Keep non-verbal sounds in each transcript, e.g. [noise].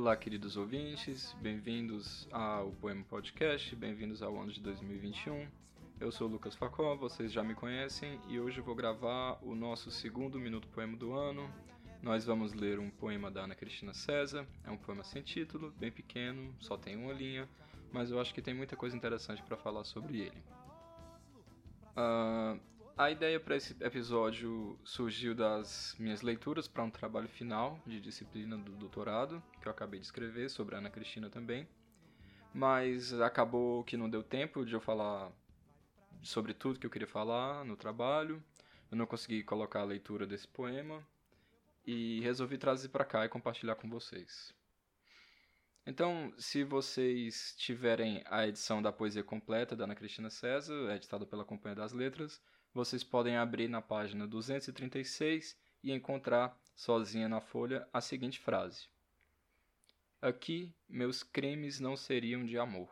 Olá, queridos ouvintes, bem-vindos ao Poema Podcast, bem-vindos ao ano de 2021. Eu sou o Lucas Facó, vocês já me conhecem e hoje eu vou gravar o nosso segundo Minuto Poema do ano. Nós vamos ler um poema da Ana Cristina César, é um poema sem título, bem pequeno, só tem uma linha, mas eu acho que tem muita coisa interessante para falar sobre ele. Uh, a ideia para esse episódio surgiu das minhas leituras para um trabalho final de disciplina do doutorado, que eu acabei de escrever sobre Ana Cristina também. Mas acabou que não deu tempo de eu falar sobre tudo que eu queria falar no trabalho. Eu não consegui colocar a leitura desse poema e resolvi trazer para cá e compartilhar com vocês. Então, se vocês tiverem a edição da poesia completa da Ana Cristina César, editada pela Companhia das Letras, vocês podem abrir na página 236 e encontrar sozinha na folha a seguinte frase: Aqui meus crimes não seriam de amor.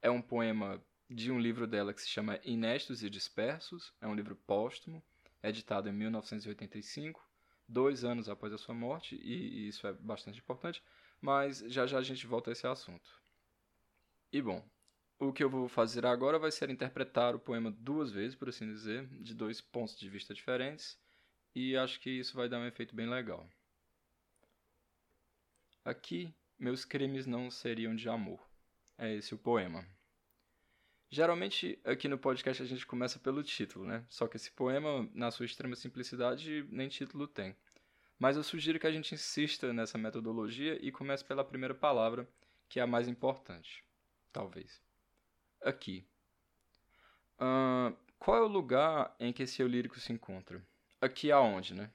É um poema de um livro dela que se chama Inestos e Dispersos, é um livro póstumo, editado em 1985, dois anos após a sua morte, e isso é bastante importante, mas já já a gente volta a esse assunto. E bom, o que eu vou fazer agora vai ser interpretar o poema duas vezes, por assim dizer, de dois pontos de vista diferentes, e acho que isso vai dar um efeito bem legal. Aqui, meus crimes não seriam de amor. É esse o poema. Geralmente, aqui no podcast a gente começa pelo título, né? Só que esse poema, na sua extrema simplicidade, nem título tem. Mas eu sugiro que a gente insista nessa metodologia e comece pela primeira palavra, que é a mais importante. Talvez aqui. Uh, qual é o lugar em que esse eu lírico se encontra? Aqui aonde, né?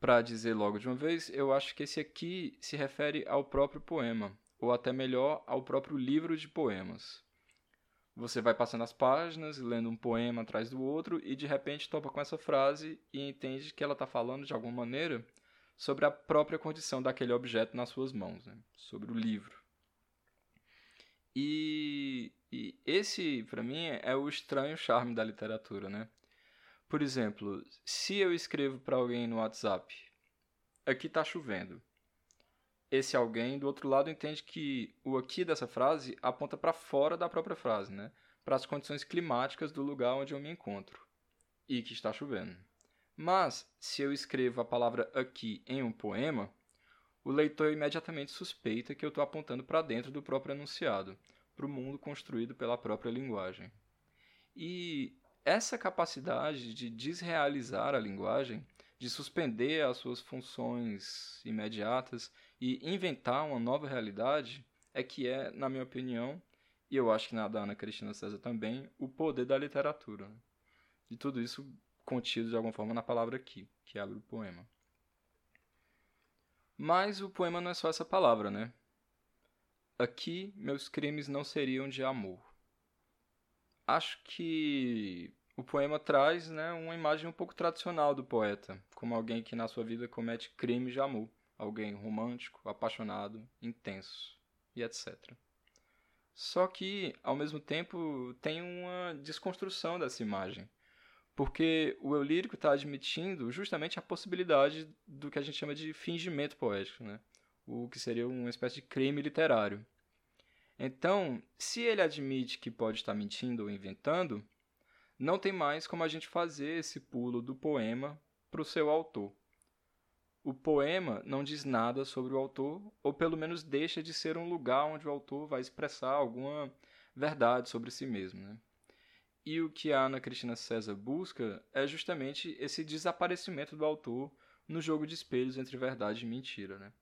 Para dizer logo de uma vez, eu acho que esse aqui se refere ao próprio poema, ou até melhor, ao próprio livro de poemas. Você vai passando as páginas, lendo um poema atrás do outro, e de repente topa com essa frase e entende que ela está falando de alguma maneira sobre a própria condição daquele objeto nas suas mãos, né? sobre o livro. E, e esse, para mim, é o estranho charme da literatura, né? Por exemplo, se eu escrevo para alguém no WhatsApp, aqui tá chovendo. Esse alguém do outro lado entende que o aqui dessa frase aponta para fora da própria frase, né? Para as condições climáticas do lugar onde eu me encontro e que está chovendo. Mas se eu escrevo a palavra aqui em um poema, o leitor imediatamente suspeita que eu estou apontando para dentro do próprio enunciado, para o mundo construído pela própria linguagem. E essa capacidade de desrealizar a linguagem, de suspender as suas funções imediatas e inventar uma nova realidade, é que é, na minha opinião, e eu acho que na da Ana Cristina César também, o poder da literatura. Né? E tudo isso contido de alguma forma na palavra aqui, que abre o poema. Mas o poema não é só essa palavra, né? Aqui meus crimes não seriam de amor. Acho que o poema traz né, uma imagem um pouco tradicional do poeta, como alguém que na sua vida comete crimes de amor, alguém romântico, apaixonado, intenso e etc. Só que, ao mesmo tempo, tem uma desconstrução dessa imagem. Porque o eu lírico está admitindo justamente a possibilidade do que a gente chama de fingimento poético, né? o que seria uma espécie de crime literário. Então, se ele admite que pode estar mentindo ou inventando, não tem mais como a gente fazer esse pulo do poema para o seu autor. O poema não diz nada sobre o autor, ou pelo menos deixa de ser um lugar onde o autor vai expressar alguma verdade sobre si mesmo. Né? E o que a Ana Cristina César busca é justamente esse desaparecimento do autor no jogo de espelhos entre verdade e mentira. Né?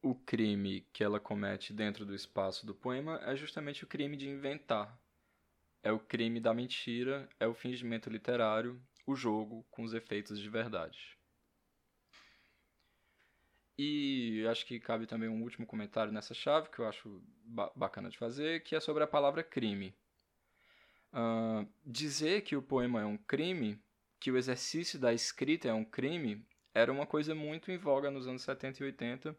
O crime que ela comete dentro do espaço do poema é justamente o crime de inventar. É o crime da mentira, é o fingimento literário, o jogo com os efeitos de verdade. E acho que cabe também um último comentário nessa chave que eu acho ba bacana de fazer, que é sobre a palavra crime. Uh, dizer que o poema é um crime, que o exercício da escrita é um crime, era uma coisa muito em voga nos anos 70 e 80,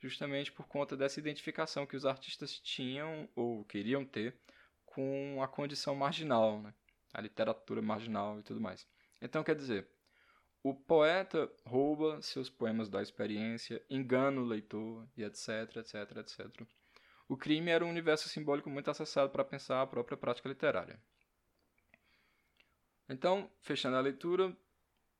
justamente por conta dessa identificação que os artistas tinham ou queriam ter com a condição marginal, né? a literatura marginal e tudo mais. Então, quer dizer, O poeta rouba seus poemas da experiência, engana o leitor e etc, etc, etc. O crime era um universo simbólico muito acessado para pensar a própria prática literária. Então, fechando a leitura,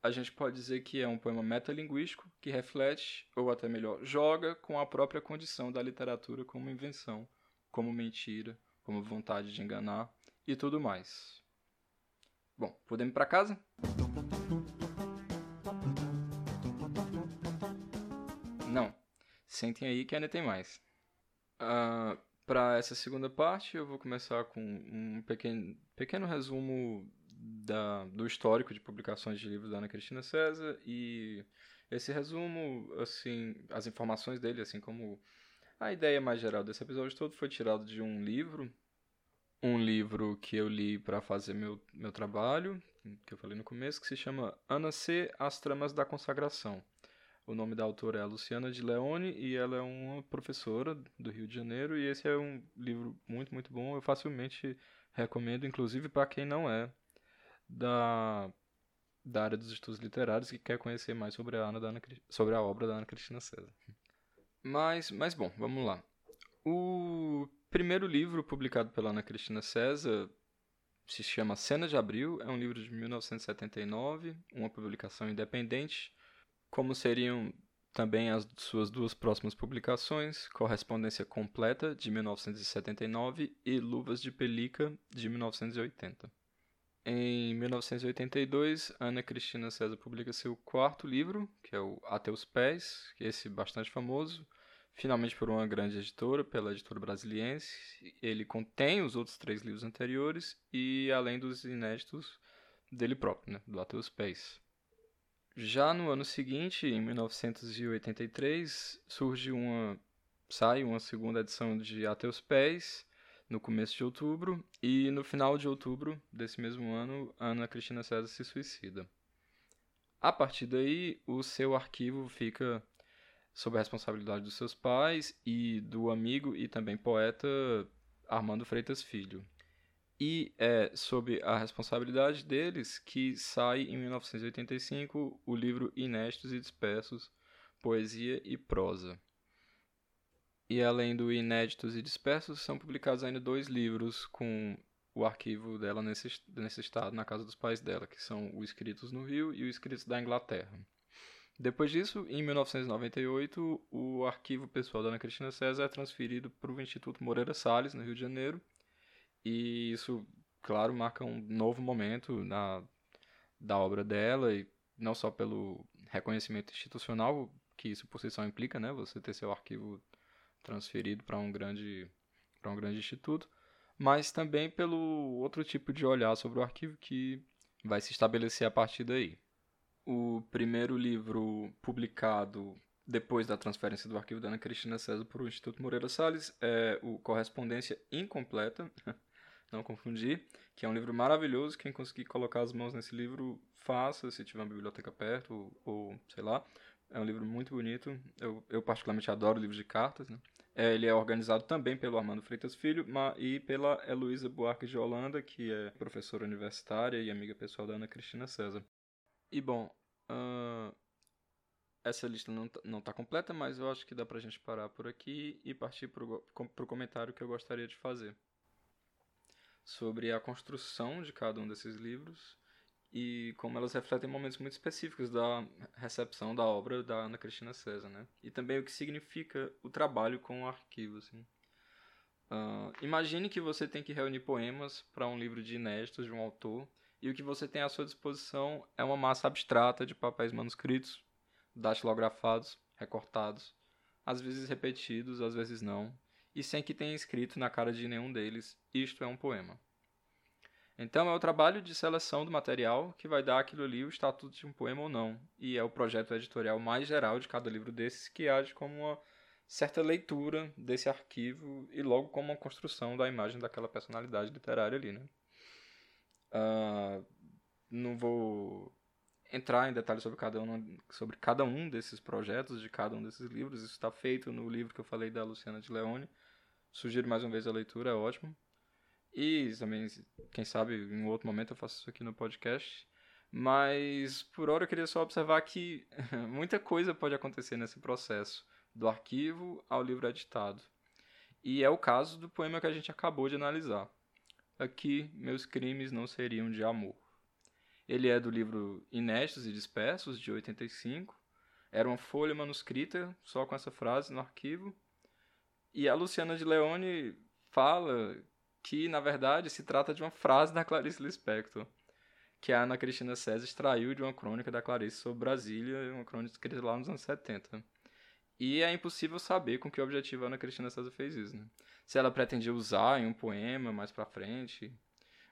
a gente pode dizer que é um poema metalinguístico que reflete, ou até melhor, joga com a própria condição da literatura como invenção, como mentira, como vontade de enganar e tudo mais. Bom, podemos ir para casa? Não. Sentem aí que ainda tem mais. Uh, ah, para essa segunda parte, eu vou começar com um pequeno, pequeno resumo da, do histórico de publicações de livros da Ana Cristina César e esse resumo, assim, as informações dele, assim como a ideia mais geral desse episódio todo foi tirado de um livro, um livro que eu li para fazer meu, meu trabalho, que eu falei no começo, que se chama Ana C. As Tramas da Consagração. O nome da autora é Luciana de Leone e ela é uma professora do Rio de Janeiro e esse é um livro muito, muito bom. Eu facilmente recomendo, inclusive para quem não é da, da área dos estudos literários que quer conhecer mais sobre a, Ana, Ana sobre a obra da Ana Cristina César. Mas, mas bom, vamos lá. O primeiro livro publicado pela Ana Cristina César se chama Cena de Abril, é um livro de 1979, uma publicação independente, como seriam também as suas duas próximas publicações, Correspondência Completa, de 1979, e Luvas de Pelica, de 1980. Em 1982, Ana Cristina César publica seu quarto livro, que é o A Teus Pés, esse bastante famoso, finalmente por uma grande editora, pela editora brasiliense. Ele contém os outros três livros anteriores e além dos inéditos dele próprio, né, do A Teus Pés. Já no ano seguinte, em 1983, surge uma sai uma segunda edição de A Teus Pés, no começo de outubro, e no final de outubro desse mesmo ano, Ana Cristina César se suicida. A partir daí, o seu arquivo fica sob a responsabilidade dos seus pais e do amigo e também poeta Armando Freitas Filho. E é sob a responsabilidade deles que sai em 1985 o livro Inéditos e Dispersos, Poesia e Prosa. E além do Inéditos e Dispersos, são publicados ainda dois livros com o arquivo dela nesse, nesse estado, na casa dos pais dela, que são o Escritos no Rio e o Escritos da Inglaterra. Depois disso, em 1998, o arquivo pessoal da Ana Cristina César é transferido para o Instituto Moreira Salles, no Rio de Janeiro, e isso, claro, marca um novo momento na, da obra dela, e não só pelo reconhecimento institucional que isso por si só implica, né, você ter seu arquivo transferido para um grande para um grande instituto, mas também pelo outro tipo de olhar sobre o arquivo que vai se estabelecer a partir daí. O primeiro livro publicado depois da transferência do arquivo da Ana Cristina César para o Instituto Moreira Salles é o Correspondência Incompleta, [laughs] não confundir, que é um livro maravilhoso. Quem conseguir colocar as mãos nesse livro, faça, se tiver uma biblioteca perto ou, ou sei lá. É um livro muito bonito. Eu, eu particularmente adoro livros de cartas. Né? É, ele é organizado também pelo Armando Freitas Filho e pela Heloísa Buarque de Holanda, que é professora universitária e amiga pessoal da Ana Cristina César. E bom, uh, essa lista não está tá completa, mas eu acho que dá para a gente parar por aqui e partir para o comentário que eu gostaria de fazer sobre a construção de cada um desses livros e como elas refletem momentos muito específicos da recepção da obra da Ana Cristina César, né? E também o que significa o trabalho com o arquivo, assim. Uh, imagine que você tem que reunir poemas para um livro de inéditos de um autor e o que você tem à sua disposição é uma massa abstrata de papéis manuscritos, datilografados, recortados, às vezes repetidos, às vezes não, e sem que tenha escrito na cara de nenhum deles: Isto é um poema. Então é o trabalho de seleção do material que vai dar aquilo ali o estatuto de um poema ou não. E é o projeto editorial mais geral de cada livro desses que age como uma certa leitura desse arquivo e logo como uma construção da imagem daquela personalidade literária ali, né? Uh, não vou entrar em detalhes sobre cada, um, sobre cada um desses projetos, de cada um desses livros. Isso está feito no livro que eu falei da Luciana de Leone. Sugiro mais uma vez a leitura, é ótimo. E também, quem sabe, em outro momento eu faço isso aqui no podcast. Mas por hora eu queria só observar que [laughs] muita coisa pode acontecer nesse processo, do arquivo ao livro editado. E é o caso do poema que a gente acabou de analisar. Aqui, meus crimes não seriam de amor. Ele é do livro Inéditos e Dispersos, de 85. Era uma folha manuscrita, só com essa frase no arquivo. E a Luciana de Leone fala que, na verdade, se trata de uma frase da Clarice Lispector, que a Ana Cristina César extraiu de uma crônica da Clarice sobre Brasília, uma crônica escrita lá nos anos 70. E é impossível saber com que objetivo a Ana Cristina César fez isso, né? Se ela pretendia usar em um poema mais pra frente,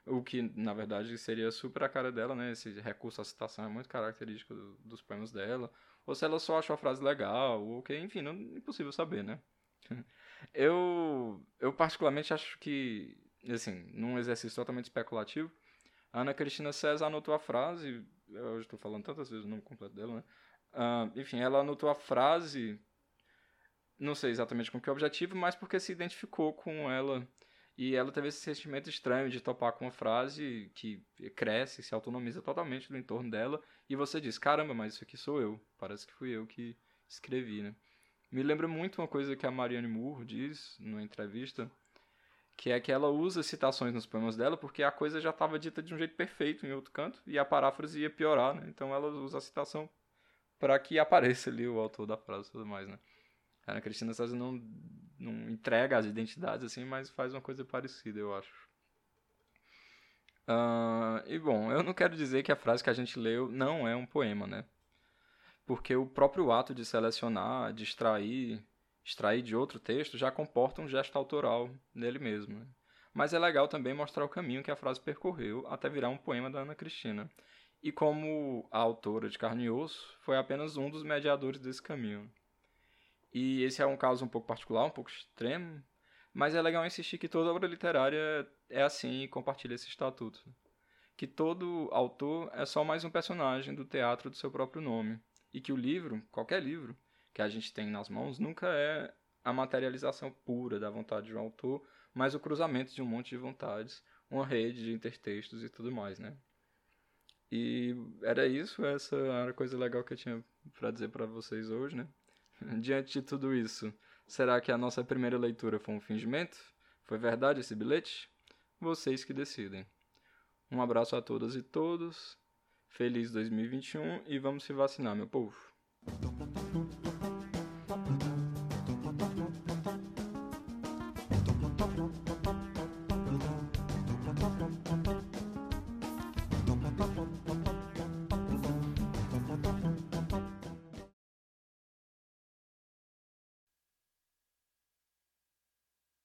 o que, na verdade, seria super a cara dela, né? Esse recurso à citação é muito característico do, dos poemas dela. Ou se ela só achou a frase legal, ou que, enfim, não impossível saber, né? [laughs] eu, eu particularmente acho que, assim, num exercício totalmente especulativo, a Ana Cristina César anotou a frase, eu estou falando tantas vezes o nome completo dela, né? Uh, enfim, ela anotou a frase não sei exatamente com que objetivo, mas porque se identificou com ela. E ela teve esse sentimento estranho de topar com uma frase que cresce, se autonomiza totalmente do entorno dela. E você diz: caramba, mas isso aqui sou eu. Parece que fui eu que escrevi, né? Me lembra muito uma coisa que a Marianne Moore diz numa entrevista, que é que ela usa citações nos poemas dela porque a coisa já estava dita de um jeito perfeito em outro canto e a paráfrase ia piorar, né? Então ela usa a citação para que apareça ali o autor da frase e tudo mais, né? A Ana Cristina César não, não entrega as identidades assim, mas faz uma coisa parecida, eu acho. Uh, e bom, eu não quero dizer que a frase que a gente leu não é um poema, né? Porque o próprio ato de selecionar, de extrair, extrair de outro texto já comporta um gesto autoral nele mesmo. Né? Mas é legal também mostrar o caminho que a frase percorreu até virar um poema da Ana Cristina. E como a autora de Carne e Osso foi apenas um dos mediadores desse caminho. E esse é um caso um pouco particular, um pouco extremo, mas é legal insistir que toda obra literária é assim e compartilha esse estatuto. Que todo autor é só mais um personagem do teatro do seu próprio nome. E que o livro, qualquer livro que a gente tem nas mãos, nunca é a materialização pura da vontade de um autor, mas o cruzamento de um monte de vontades, uma rede de intertextos e tudo mais, né? E era isso, essa era a coisa legal que eu tinha para dizer para vocês hoje, né? [laughs] Diante de tudo isso, será que a nossa primeira leitura foi um fingimento? Foi verdade esse bilhete? Vocês que decidem. Um abraço a todas e todos. Feliz 2021 e vamos se vacinar, meu povo.